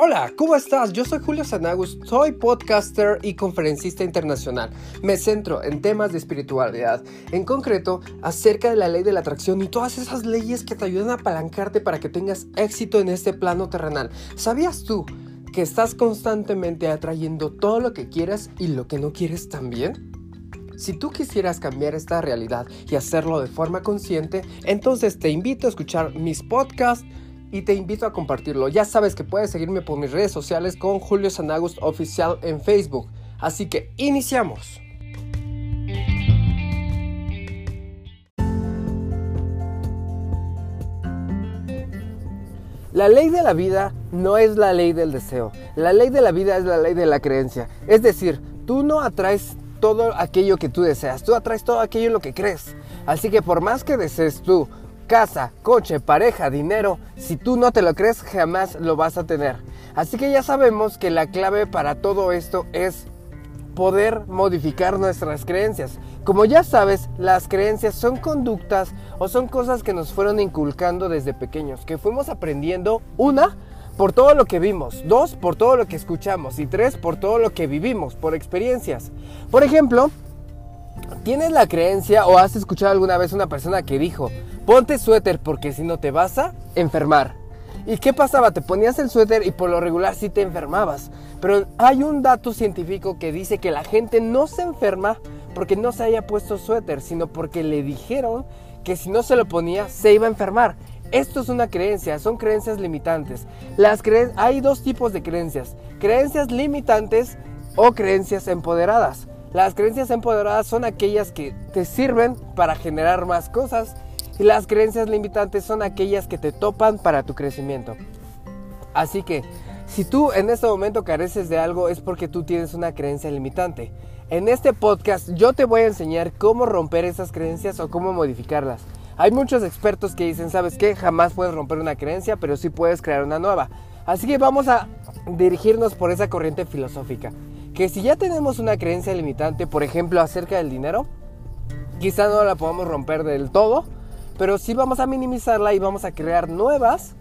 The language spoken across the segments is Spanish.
Hola, ¿cómo estás? Yo soy Julio Sanagus, soy podcaster y conferencista internacional. Me centro en temas de espiritualidad, en concreto acerca de la ley de la atracción y todas esas leyes que te ayudan a apalancarte para que tengas éxito en este plano terrenal. ¿Sabías tú que estás constantemente atrayendo todo lo que quieras y lo que no quieres también? Si tú quisieras cambiar esta realidad y hacerlo de forma consciente, entonces te invito a escuchar mis podcasts y te invito a compartirlo. Ya sabes que puedes seguirme por mis redes sociales con Julio Sanagust Oficial en Facebook. Así que iniciamos. La ley de la vida no es la ley del deseo. La ley de la vida es la ley de la creencia. Es decir, tú no atraes todo aquello que tú deseas, tú atraes todo aquello en lo que crees. Así que por más que desees tú casa, coche, pareja, dinero, si tú no te lo crees, jamás lo vas a tener. Así que ya sabemos que la clave para todo esto es poder modificar nuestras creencias. Como ya sabes, las creencias son conductas o son cosas que nos fueron inculcando desde pequeños, que fuimos aprendiendo una por todo lo que vimos, dos por todo lo que escuchamos y tres por todo lo que vivimos, por experiencias. Por ejemplo, ¿tienes la creencia o has escuchado alguna vez una persona que dijo, ponte suéter porque si no te vas a enfermar. ¿Y qué pasaba? Te ponías el suéter y por lo regular sí te enfermabas. Pero hay un dato científico que dice que la gente no se enferma porque no se haya puesto suéter, sino porque le dijeron que si no se lo ponía se iba a enfermar. Esto es una creencia, son creencias limitantes. Las hay dos tipos de creencias, creencias limitantes o creencias empoderadas. Las creencias empoderadas son aquellas que te sirven para generar más cosas las creencias limitantes son aquellas que te topan para tu crecimiento. Así que, si tú en este momento careces de algo es porque tú tienes una creencia limitante. En este podcast yo te voy a enseñar cómo romper esas creencias o cómo modificarlas. Hay muchos expertos que dicen, ¿sabes qué? Jamás puedes romper una creencia, pero sí puedes crear una nueva. Así que vamos a dirigirnos por esa corriente filosófica. Que si ya tenemos una creencia limitante, por ejemplo, acerca del dinero, quizá no la podamos romper del todo, pero sí vamos a minimizarla y vamos a crear nuevas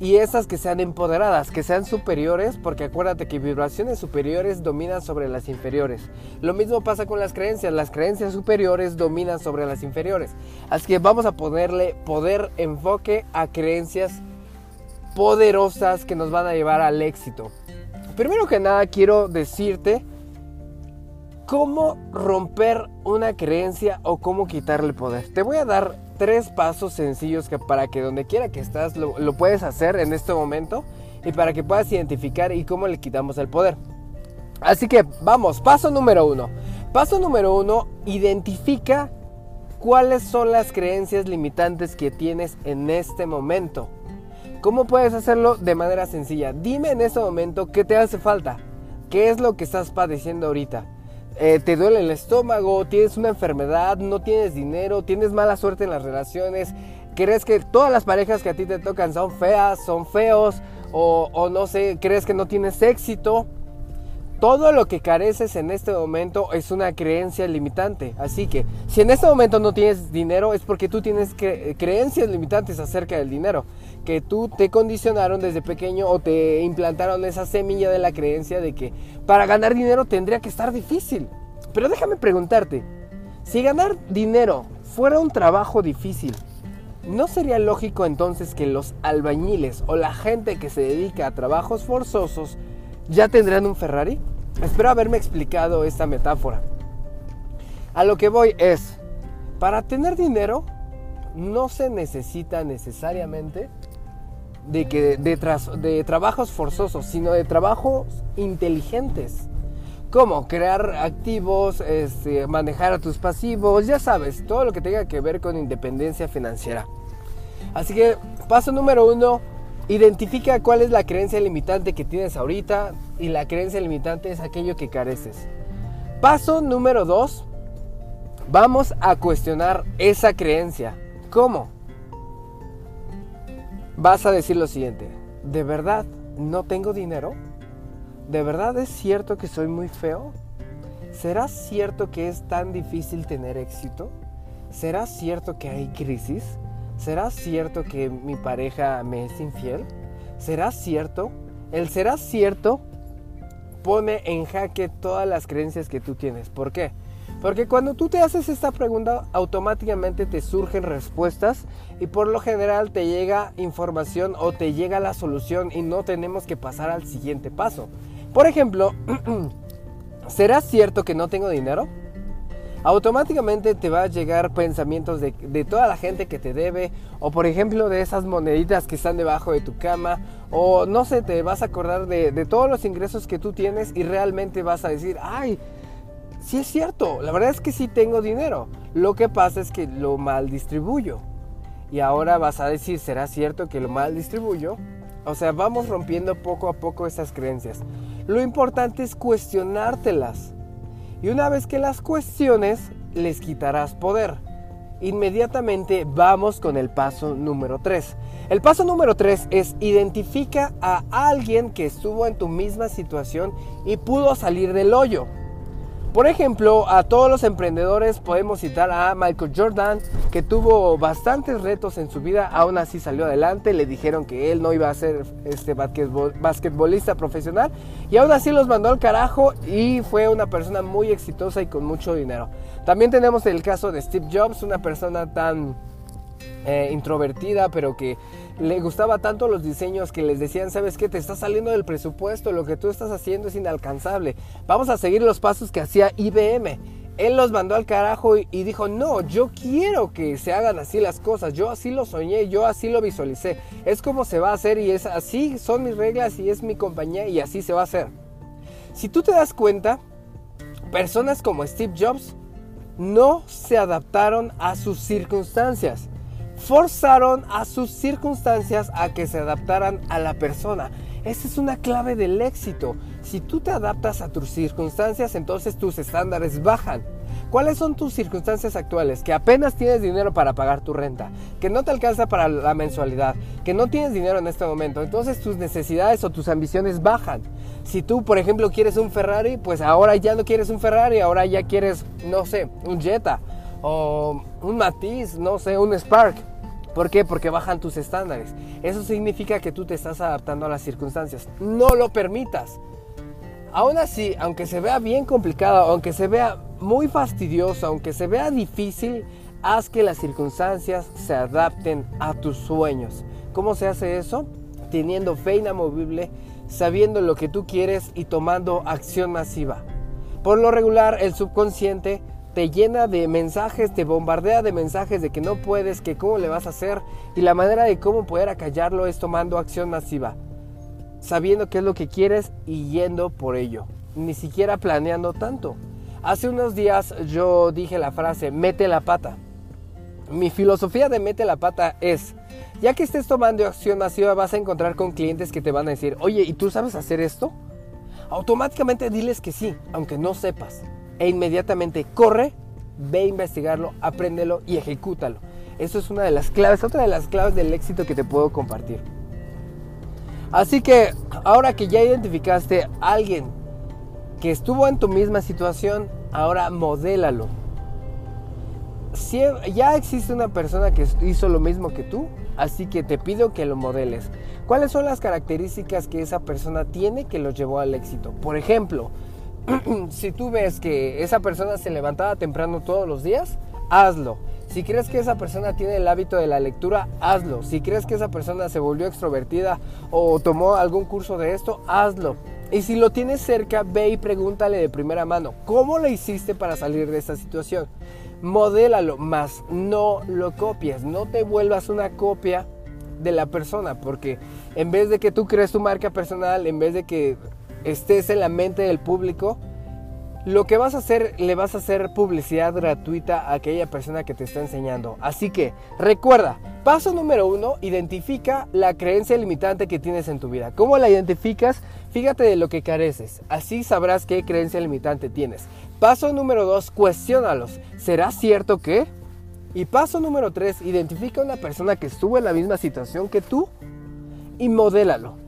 y esas que sean empoderadas, que sean superiores, porque acuérdate que vibraciones superiores dominan sobre las inferiores. Lo mismo pasa con las creencias, las creencias superiores dominan sobre las inferiores. Así que vamos a ponerle poder, enfoque a creencias poderosas que nos van a llevar al éxito. Primero que nada quiero decirte cómo romper una creencia o cómo quitarle poder. Te voy a dar tres pasos sencillos que para que donde quiera que estás lo, puedes hacer en este momento y para que puedas identificar y cómo le quitamos el poder. Así que vamos, paso número uno. Paso número uno, identifica cuáles son las creencias limitantes que tienes en este momento. ¿Cómo puedes hacerlo? De manera sencilla. Dime en este momento qué te hace falta. ¿Qué es lo que estás padeciendo ahorita? Eh, te duele el estómago, tienes una enfermedad, no tienes dinero, tienes mala suerte en las relaciones, crees que todas las parejas que a ti te tocan son feas, son feos, o, o no sé, crees que no tienes éxito. Todo lo que careces en este momento es una creencia limitante. Así que si en este momento no tienes dinero es porque tú tienes creencias limitantes acerca del dinero que tú te condicionaron desde pequeño o te implantaron esa semilla de la creencia de que para ganar dinero tendría que estar difícil. Pero déjame preguntarte, si ganar dinero fuera un trabajo difícil, ¿no sería lógico entonces que los albañiles o la gente que se dedica a trabajos forzosos ya tendrían un Ferrari? Espero haberme explicado esta metáfora. A lo que voy es, para tener dinero no se necesita necesariamente de, que, de, de trabajos forzosos, sino de trabajos inteligentes. Como crear activos, este, manejar a tus pasivos, ya sabes, todo lo que tenga que ver con independencia financiera. Así que paso número uno, identifica cuál es la creencia limitante que tienes ahorita y la creencia limitante es aquello que careces. Paso número dos, vamos a cuestionar esa creencia. ¿Cómo? vas a decir lo siguiente, ¿de verdad no tengo dinero? ¿De verdad es cierto que soy muy feo? ¿Será cierto que es tan difícil tener éxito? ¿Será cierto que hay crisis? ¿Será cierto que mi pareja me es infiel? ¿Será cierto? El será cierto pone en jaque todas las creencias que tú tienes. ¿Por qué? Porque cuando tú te haces esta pregunta, automáticamente te surgen respuestas y por lo general te llega información o te llega la solución y no tenemos que pasar al siguiente paso. Por ejemplo, ¿será cierto que no tengo dinero? Automáticamente te va a llegar pensamientos de, toda la gente que te debe o por ejemplo de esas moneditas que están debajo de tu cama o no sé, te vas a acordar de, de todos los ingresos que tú tienes y realmente vas a decir, ay, sí es cierto, la verdad es que sí tengo dinero, lo que pasa es que lo mal distribuyo. Y ahora vas a decir, ¿será cierto que lo mal distribuyo? O sea, vamos rompiendo poco a poco esas creencias. Lo importante es cuestionártelas. Y una vez que las cuestiones, les quitarás poder. Inmediatamente vamos con el paso número 3. El paso número 3 es identifica a alguien que estuvo en tu misma situación y pudo salir del hoyo. Por ejemplo, a todos los emprendedores podemos citar a Michael Jordan, que tuvo bastantes retos en su vida, aún así salió adelante, le dijeron que él no iba a ser este basquetbolista profesional y aún así los mandó al carajo y fue una persona muy exitosa y con mucho dinero. También tenemos el caso de Steve Jobs, una persona tan eh, introvertida, pero que le gustaba tanto los diseños que les decían, sabes qué, te está saliendo del presupuesto, lo que tú estás haciendo es inalcanzable, vamos a seguir los pasos que hacía IBM. Él los mandó al carajo y, y dijo, no, yo quiero que se hagan así las cosas, yo así lo soñé, yo así lo visualicé, es como se va a hacer y es así, son mis reglas y es mi compañía y así se va a hacer. Si tú te das cuenta, personas como Steve Jobs no se adaptaron a sus circunstancias forzaron a sus circunstancias a que se adaptaran a la persona. Esa es una clave del éxito. Si tú te adaptas a tus circunstancias, entonces tus estándares bajan. ¿Cuáles son tus circunstancias actuales? Que apenas tienes dinero para pagar tu renta, que no te alcanza para la mensualidad, que no tienes dinero en este momento. Entonces tus necesidades o tus ambiciones bajan. Si tú, por ejemplo, quieres un Ferrari, pues ahora ya no quieres un Ferrari, ahora ya quieres, no sé, un Jetta o un Matiz, no sé, un Spark. ¿Por qué? Porque bajan tus estándares. Eso significa que tú te estás adaptando a las circunstancias. No lo permitas. Aún así, aunque se vea bien complicado, aunque se vea muy fastidioso, aunque se vea difícil, haz que las circunstancias se adapten a tus sueños. ¿Cómo se hace eso? Teniendo fe inamovible, sabiendo lo que tú quieres y tomando acción masiva. Por lo regular, el subconsciente te llena de mensajes, te bombardea de mensajes de que no puedes, que cómo le vas a hacer y la manera de cómo poder acallarlo es tomando acción masiva, sabiendo qué es lo que quieres y yendo por ello, ni siquiera planeando tanto. Hace unos días yo dije la frase, mete la pata. Mi filosofía de mete la pata es, ya que estés tomando acción masiva vas a encontrar con clientes que te van a decir, oye, ¿y tú sabes hacer esto? Automáticamente diles que sí, aunque no sepas e inmediatamente corre, ve a investigarlo, apréndelo y ejecútalo. Eso es una de las claves, otra de las claves del éxito que te puedo compartir. Así que ahora que ya identificaste a alguien que estuvo en tu misma situación, ahora modélalo. Si ya existe una persona que hizo lo mismo que tú, así que te pido que lo modeles. ¿Cuáles son las características que esa persona tiene que lo llevó al éxito? Por ejemplo, si tú ves que esa persona se levantaba temprano todos los días, hazlo. Si crees que esa persona tiene el hábito de la lectura, hazlo. Si crees que esa persona se volvió extrovertida o tomó algún curso de esto, hazlo. Y si lo tienes cerca, ve y pregúntale de primera mano, ¿cómo le hiciste para salir de esta situación? Modélalo, más no lo copies, no te vuelvas una copia de la persona, porque en vez de que tú crees tu marca personal, en vez de que estés en la mente del público, lo que vas a hacer, le vas a hacer publicidad gratuita a aquella persona que te está enseñando. Así que recuerda, paso número uno, identifica la creencia limitante que tienes en tu vida. ¿Cómo la identificas? Fíjate de lo que careces. Así sabrás qué creencia limitante tienes. Paso número dos, cuestiónalos. ¿Será cierto que? Y paso número tres, identifica a una persona que estuvo en la misma situación que tú y modélalo.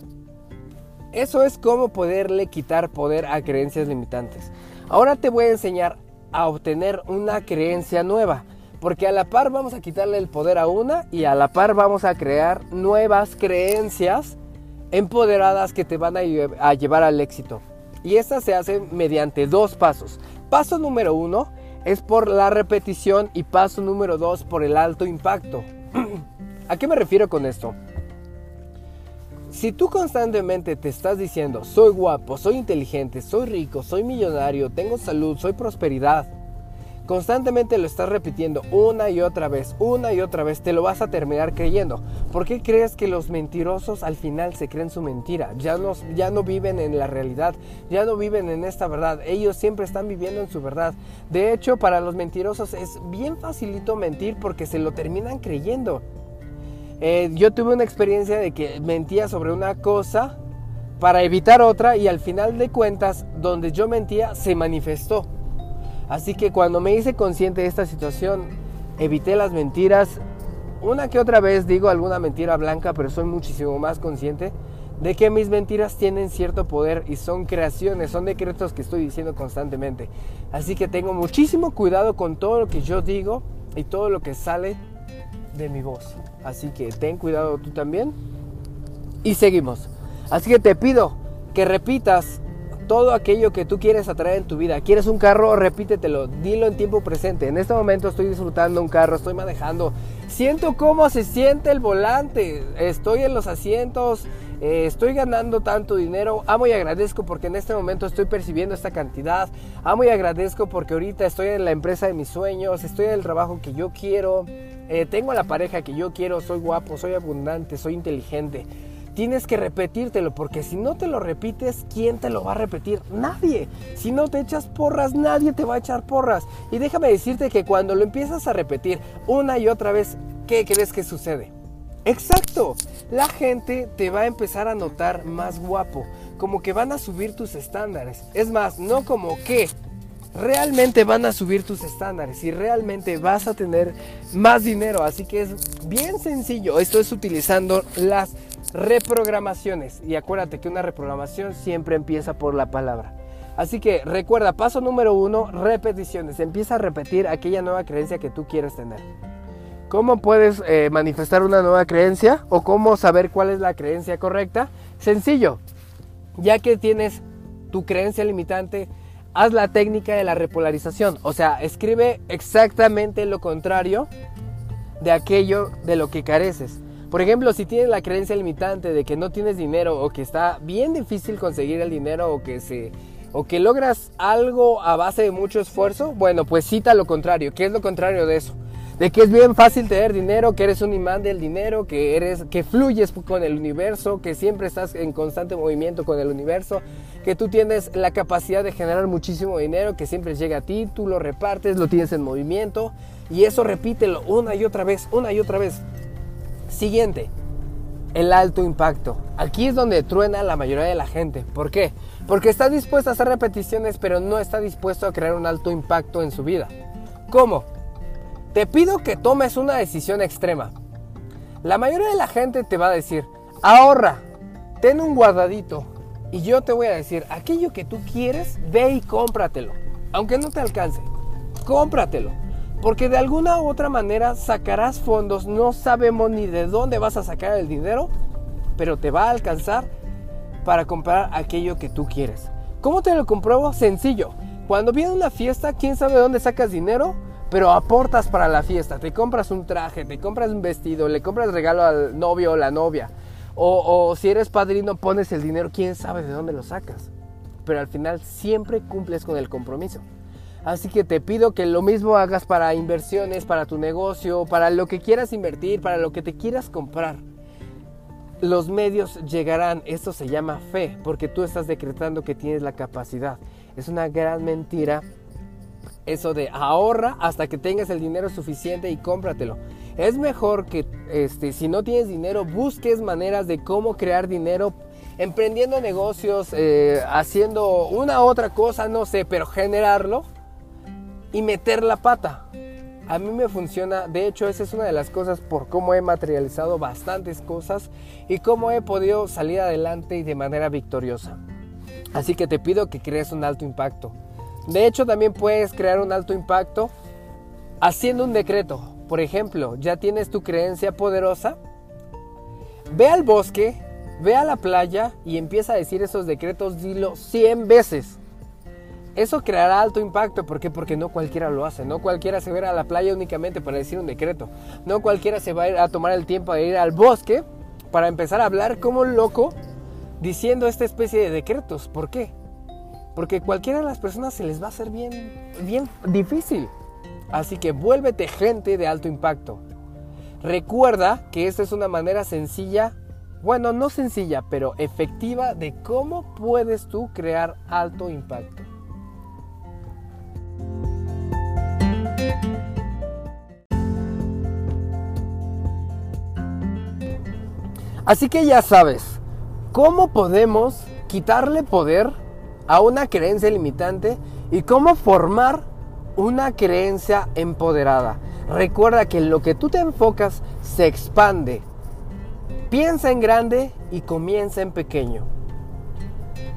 Eso es cómo poderle quitar poder a creencias limitantes. Ahora te voy a enseñar a obtener una creencia nueva. Porque a la par vamos a quitarle el poder a una y a la par vamos a crear nuevas creencias empoderadas que te van a, llevar al éxito. Y esta se hace mediante dos pasos. Paso número uno es por la repetición y paso número dos por el alto impacto. ¿A qué me refiero con esto? Si tú constantemente te estás diciendo, soy guapo, soy inteligente, soy rico, soy millonario, tengo salud, soy prosperidad, constantemente lo estás repitiendo una y otra vez, una y otra vez, te lo vas a terminar creyendo. ¿Por qué crees que los mentirosos al final se creen su mentira? Ya no, ya no viven en la realidad, ya no viven en esta verdad, ellos siempre están viviendo en su verdad. De hecho, para los mentirosos es bien facilito mentir porque se lo terminan creyendo. Eh, yo tuve una experiencia de que mentía sobre una cosa para evitar otra y al final de cuentas, donde yo mentía, se manifestó. Así que cuando me hice consciente de esta situación, evité las mentiras. Una que otra vez digo alguna mentira blanca, pero soy muchísimo más consciente de que mis mentiras tienen cierto poder y son creaciones, son decretos que estoy diciendo constantemente. Así que tengo muchísimo cuidado con todo lo que yo digo y todo lo que sale de mi voz. Así que ten cuidado tú también. Y seguimos. Así que te pido que repitas todo aquello que tú quieres atraer en tu vida. ¿Quieres un carro? Repítetelo, dilo en tiempo presente. En este momento estoy disfrutando un carro, estoy manejando. Siento cómo se siente el volante. Estoy en los asientos, eh, estoy ganando tanto dinero. Amo y agradezco porque en este momento estoy percibiendo esta cantidad. Amo y agradezco porque ahorita estoy en la empresa de mis sueños, estoy en el trabajo que yo quiero. Eh, tengo la pareja que yo quiero, soy guapo, soy abundante, soy inteligente tienes que repetírtelo, porque si no te lo repites, ¿quién te lo va a repetir? Nadie. Si no te echas porras, nadie te va a echar porras. Y déjame decirte que cuando lo empiezas a repetir una y otra vez, ¿qué crees que sucede? Exacto, la gente te va a empezar a notar más guapo, como que van a subir tus estándares. Es más, no como que, realmente van a subir tus estándares y realmente vas a tener más dinero. Así que es bien sencillo. Esto es utilizando las reprogramaciones. Y acuérdate que una reprogramación siempre empieza por la palabra. Así que recuerda, paso número uno, repeticiones. Empieza a repetir aquella nueva creencia que tú quieres tener. ¿Cómo puedes eh, manifestar una nueva creencia o cómo saber cuál es la creencia correcta? Sencillo, ya que tienes tu creencia limitante, haz la técnica de la repolarización. O sea, escribe exactamente lo contrario de aquello de lo que careces. Por ejemplo, si tienes la creencia limitante de que no tienes dinero o que está bien difícil conseguir el dinero o que se o que logras algo a base de mucho esfuerzo, bueno, pues cita lo contrario. ¿Qué es lo contrario de eso? De que es bien fácil tener dinero, que eres un imán del dinero, que eres que fluyes con el universo, que siempre estás en constante movimiento con el universo, que tú tienes la capacidad de generar muchísimo dinero, que siempre llega a ti, tú lo repartes, lo tienes en movimiento y eso repítelo una y otra vez, una y otra vez. Siguiente, el alto impacto. Aquí es donde truena la mayoría de la gente. ¿Por qué? Porque está dispuesto a hacer repeticiones, pero no está dispuesto a crear un alto impacto en su vida. ¿Cómo? Te pido que tomes una decisión extrema. La mayoría de la gente te va a decir, ahorra, ten un guardadito. Y yo te voy a decir, aquello que tú quieres, ve y cómpratelo. Aunque no te alcance, cómpratelo. Porque de alguna u otra manera sacarás fondos, no sabemos ni de dónde vas a sacar el dinero, pero te va a alcanzar para comprar aquello que tú quieres. ¿Cómo te lo compruebo? Sencillo. Cuando viene una fiesta, ¿quién sabe de dónde sacas dinero? Pero aportas para la fiesta. Te compras un traje, te compras un vestido, le compras regalo al novio o la novia. O, si eres padrino, pones el dinero, quién sabe de dónde lo sacas. Pero al final siempre cumples con el compromiso. Así que te pido que lo mismo hagas para inversiones, para tu negocio, para lo que quieras invertir, para lo que te quieras comprar. Los medios llegarán, esto se llama fe, porque tú estás decretando que tienes la capacidad. Es una gran mentira eso de ahorra hasta que tengas el dinero suficiente y cómpratelo. Es mejor que este, si no tienes dinero, busques maneras de cómo crear dinero emprendiendo negocios, eh, haciendo una otra cosa, no sé, pero generarlo y meter la pata. A mí me funciona, de hecho esa es una de las cosas por cómo he materializado bastantes cosas y cómo he podido salir adelante y de manera victoriosa. Así que te pido que crees un alto impacto. De hecho también puedes crear un alto impacto haciendo un decreto. Por ejemplo, ya tienes tu creencia poderosa. Ve al bosque, Ve a la playa y empieza a decir esos decretos, dilo 100 veces. Eso creará alto impacto, ¿por qué? Porque no cualquiera lo hace, no cualquiera se va a ir a la playa únicamente para decir un decreto, no cualquiera se va a ir a tomar el tiempo de ir al bosque para empezar a hablar como un loco diciendo esta especie de decretos. ¿Por qué? Porque cualquiera de las personas se les va a hacer bien, bien difícil. Así que vuélvete gente de alto impacto. Recuerda que esta es una manera sencilla, bueno, no sencilla, pero efectiva de cómo puedes tú crear alto impacto. Así que ya sabes, ¿cómo podemos quitarle poder a una creencia limitante y cómo formar una creencia empoderada? Recuerda que en lo que tú te enfocas se expande. Piensa en grande y comienza en pequeño.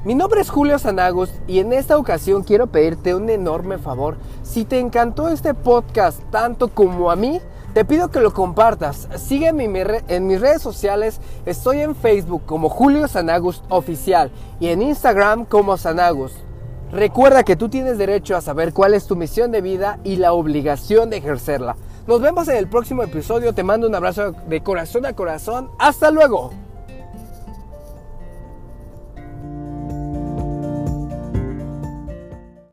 Mi nombre es Julio Sanagos y en esta ocasión quiero pedirte un enorme favor. Si te encantó este podcast tanto como a mí, te pido que lo compartas. Sígueme en mis redes sociales. Estoy en Facebook como Julio Sanagus Oficial y en Instagram como Sanagus. Recuerda que tú tienes derecho a saber cuál es tu misión de vida y la obligación de ejercerla. Nos vemos en el próximo episodio. Te mando un abrazo de corazón a corazón. Hasta luego.